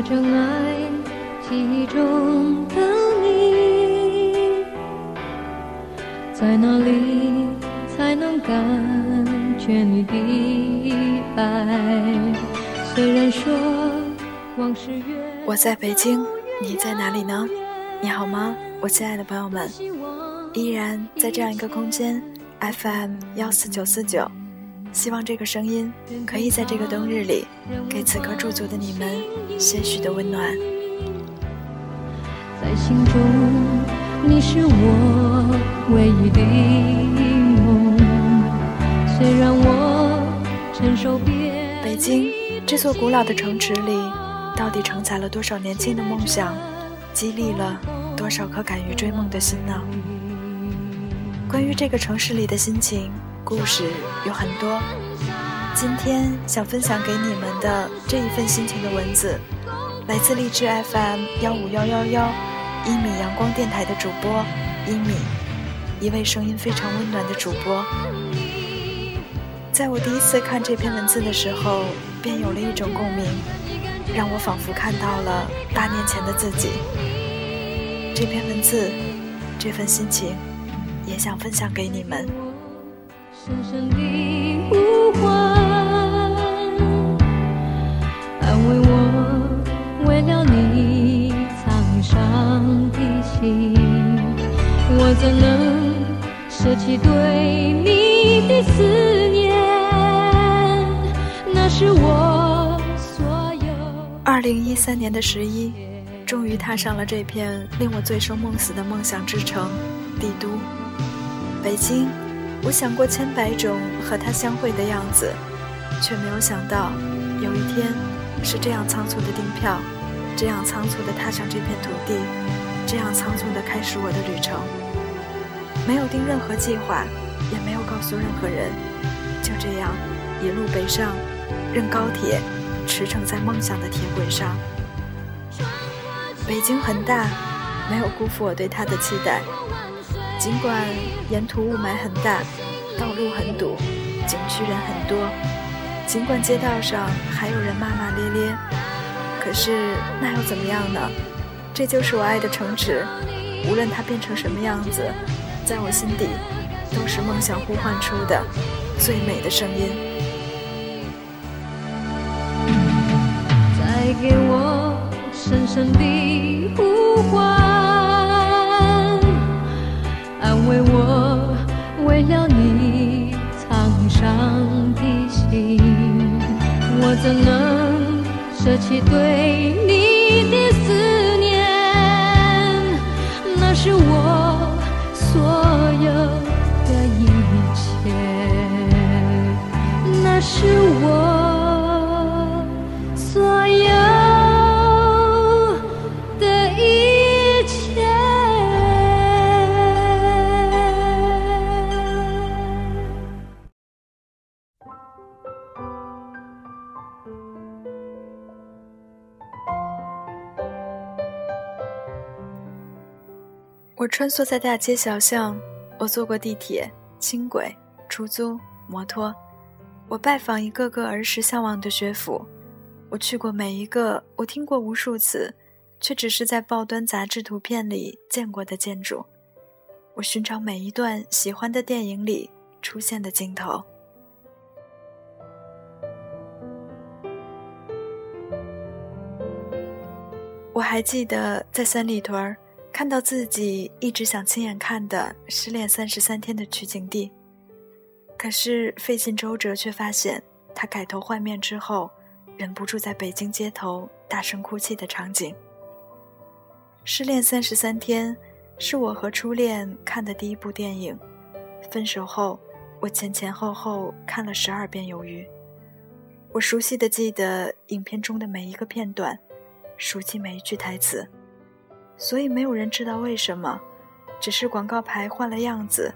我真爱记忆中的你，在哪里才能感觉你的爱？虽然说往事越我在北京，你在哪里呢？你好吗，我亲爱的朋友们？依然在这样一个空间，FM 幺四九四九。希望这个声音可以在这个冬日里，给此刻驻足的你们些许的温暖。在心中，你是我唯一的梦。虽然我承受别北京这座古老的城池里，到底承载了多少年轻的梦想，激励了多少颗敢于追梦的心呢？关于这个城市里的心情。故事有很多，今天想分享给你们的这一份心情的文字，来自荔枝 FM 幺五幺幺幺一米阳光电台的主播一米，一位声音非常温暖的主播。在我第一次看这篇文字的时候，便有了一种共鸣，让我仿佛看到了八年前的自己。这篇文字，这份心情，也想分享给你们。深深的呼唤，安慰我为了你沧桑的心。我怎能舍弃对你的思念？那是我所有。二零一三年的十一，终于踏上了这片令我醉生梦死的梦想之城——帝都，北京。我想过千百种和他相会的样子，却没有想到，有一天是这样仓促的订票，这样仓促的踏上这片土地，这样仓促的开始我的旅程。没有定任何计划，也没有告诉任何人，就这样一路北上，任高铁驰骋在梦想的铁轨上。北京很大，没有辜负我对他的期待。尽管沿途雾霾很大，道路很堵，景区人很多，尽管街道上还有人骂骂咧咧，可是那又怎么样呢？这就是我爱的城池，无论它变成什么样子，在我心底都是梦想呼唤出的最美的声音。再给我深深的呼唤。为我，为了你苍上的心，我怎能舍弃对你的思念？那是我我穿梭在大街小巷，我坐过地铁、轻轨、出租、摩托，我拜访一个个儿时向往的学府，我去过每一个我听过无数次，却只是在报端杂志图片里见过的建筑，我寻找每一段喜欢的电影里出现的镜头。我还记得在三里屯儿。看到自己一直想亲眼看的《失恋三十三天》的取景地，可是费尽周折，却发现他改头换面之后，忍不住在北京街头大声哭泣的场景。《失恋三十三天》是我和初恋看的第一部电影，分手后，我前前后后看了十二遍有余。我熟悉的记得影片中的每一个片段，熟悉每一句台词。所以没有人知道为什么，只是广告牌换了样子，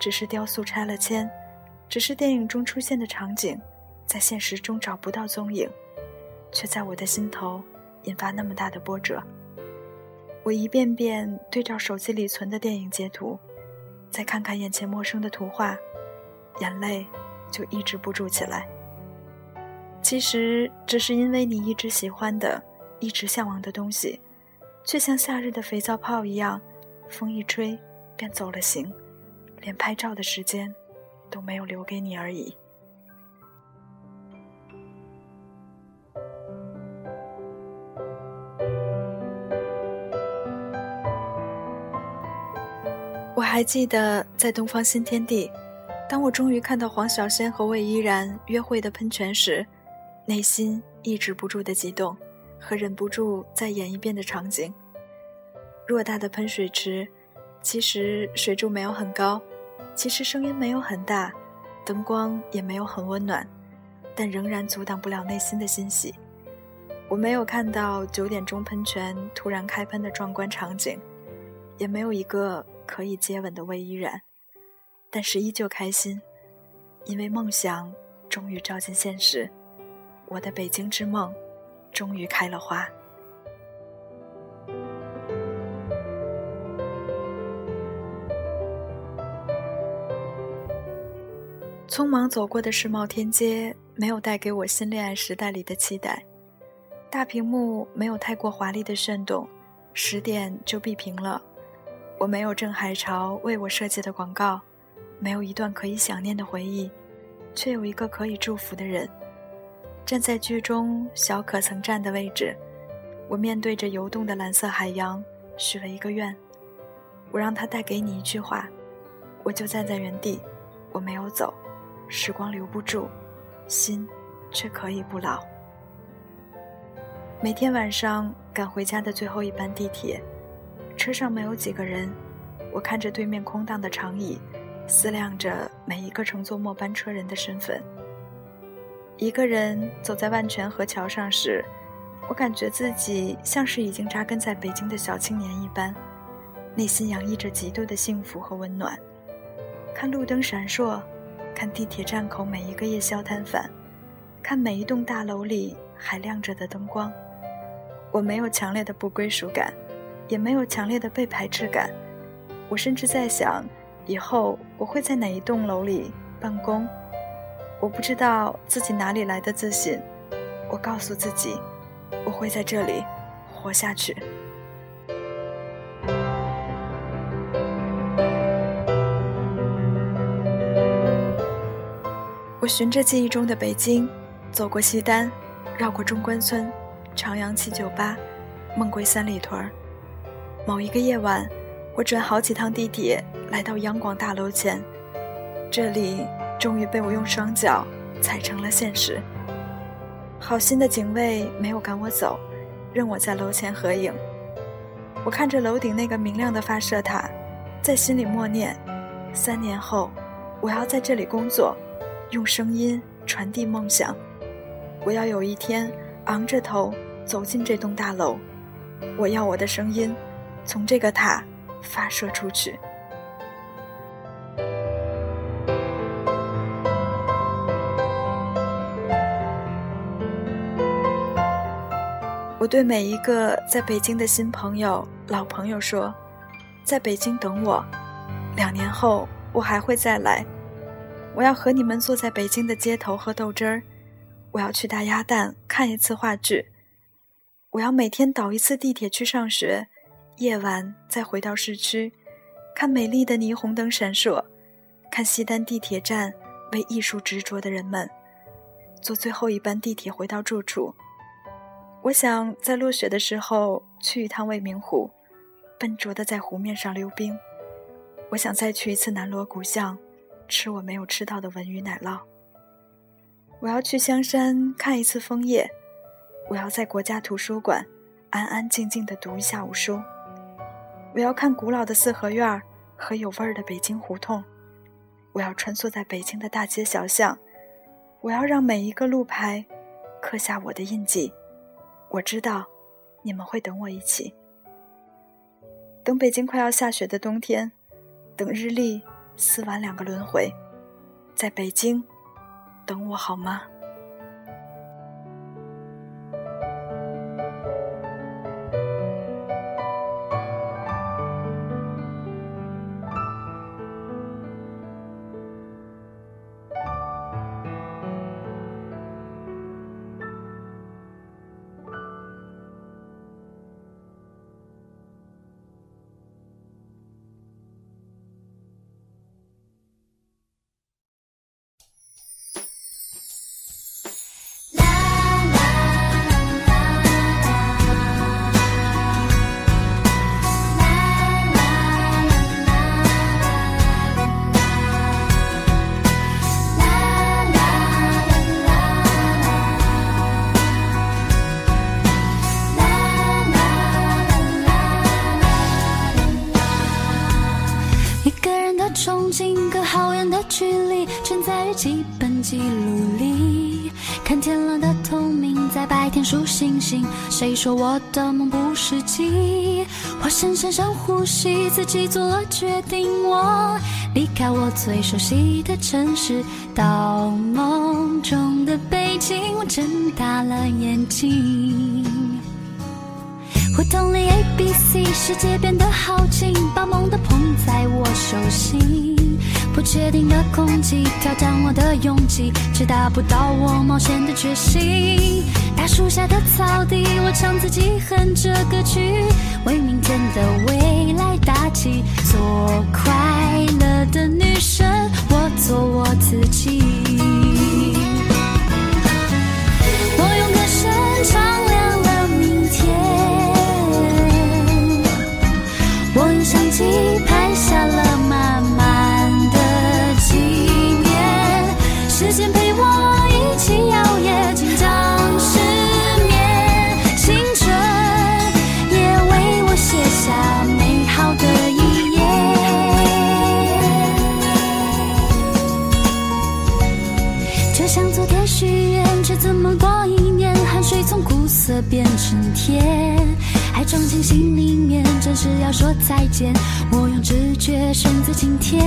只是雕塑拆了迁，只是电影中出现的场景，在现实中找不到踪影，却在我的心头引发那么大的波折。我一遍遍对照手机里存的电影截图，再看看眼前陌生的图画，眼泪就抑制不住起来。其实只是因为你一直喜欢的，一直向往的东西，却像夏日的肥皂泡一样，风一吹便走了形，连拍照的时间都没有留给你而已。我还记得在东方新天地，当我终于看到黄小仙和魏依然约会的喷泉时，内心抑制不住的激动，和忍不住再演一遍的场景。偌大的喷水池，其实水柱没有很高，其实声音没有很大，灯光也没有很温暖，但仍然阻挡不了内心的欣喜。我没有看到九点钟喷泉突然开喷的壮观场景，也没有一个。可以接吻的魏依然，但是依旧开心，因为梦想终于照进现实，我的北京之梦终于开了花。匆忙走过的世贸天阶，没有带给我新恋爱时代里的期待。大屏幕没有太过华丽的炫动，十点就闭屏了。我没有郑海潮为我设计的广告，没有一段可以想念的回忆，却有一个可以祝福的人。站在剧中小可曾站的位置，我面对着游动的蓝色海洋，许了一个愿。我让他带给你一句话，我就站在原地，我没有走。时光留不住，心却可以不老。每天晚上赶回家的最后一班地铁。车上没有几个人，我看着对面空荡的长椅，思量着每一个乘坐末班车人的身份。一个人走在万泉河桥上时，我感觉自己像是已经扎根在北京的小青年一般，内心洋溢着极度的幸福和温暖。看路灯闪烁，看地铁站口每一个夜宵摊贩，看每一栋大楼里还亮着的灯光，我没有强烈的不归属感。也没有强烈的被排斥感，我甚至在想，以后我会在哪一栋楼里办公。我不知道自己哪里来的自信，我告诉自己，我会在这里活下去。我循着记忆中的北京，走过西单，绕过中关村，朝阳七九八，梦归三里屯。某一个夜晚，我转好几趟地铁来到央广大楼前，这里终于被我用双脚踩成了现实。好心的警卫没有赶我走，任我在楼前合影。我看着楼顶那个明亮的发射塔，在心里默念：三年后，我要在这里工作，用声音传递梦想。我要有一天昂着头走进这栋大楼，我要我的声音。从这个塔发射出去。我对每一个在北京的新朋友、老朋友说：“在北京等我，两年后我还会再来。我要和你们坐在北京的街头喝豆汁儿，我要去大鸭蛋看一次话剧，我要每天倒一次地铁去上学。”夜晚再回到市区，看美丽的霓虹灯闪烁，看西单地铁站为艺术执着的人们，坐最后一班地铁回到住处。我想在落雪的时候去一趟未名湖，笨拙的在湖面上溜冰。我想再去一次南锣鼓巷，吃我没有吃到的文鱼奶酪。我要去香山看一次枫叶，我要在国家图书馆安安静静的读一下午书。我要看古老的四合院和有味儿的北京胡同，我要穿梭在北京的大街小巷，我要让每一个路牌刻下我的印记。我知道，你们会等我一起，等北京快要下雪的冬天，等日历撕完两个轮回，在北京等我好吗？距离存在日记本记录里，看天蓝的透明，在白天数星星。谁说我的梦不实际？我深深深呼吸，自己做了决定。我离开我最熟悉的城市，到梦中的北京。我睁大了眼睛。B C，世界变得好近，把梦都捧在我手心。不确定的空气挑战我的勇气，却达不到我冒险的决心。大树下的草地，我唱自己哼着歌曲，为明天的未来打气。做快乐的女生，我做我自己。变成甜，还装进心里面，真是要说再见。我用直觉选择今天，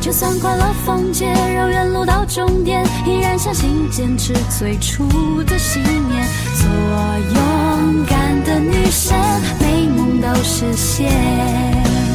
就算快乐封街，绕远路到终点，依然相信坚持最初的信念。做勇敢的女生，美梦都实现。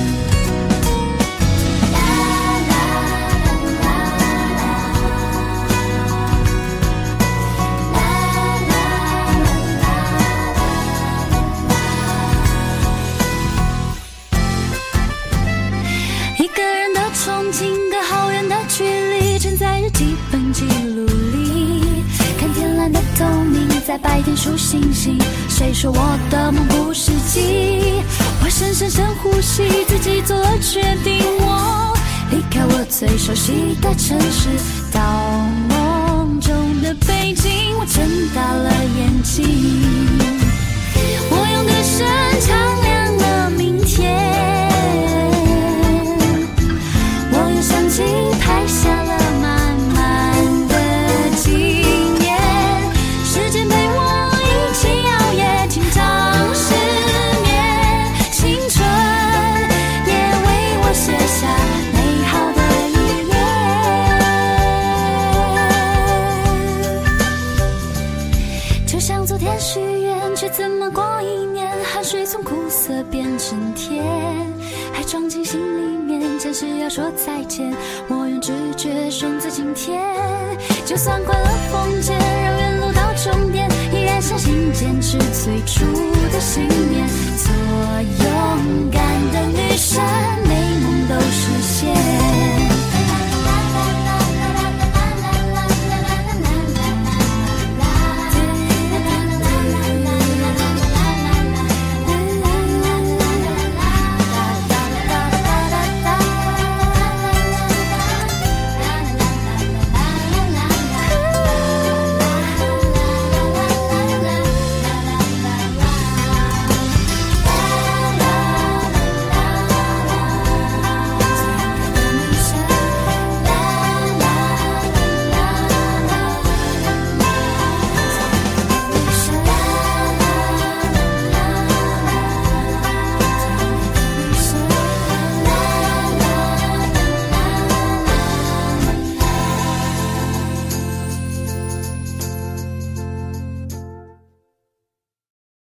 在白天数星星。谁说我的梦不实际？我深深深呼吸，自己做了决定。我离开我最熟悉的城市，到梦中的北京。我睁大了眼睛，我用歌声唱说再见，我用直觉选择今天，就算快乐空间，让远路到终点，依然相信坚持最初的信念，做勇敢。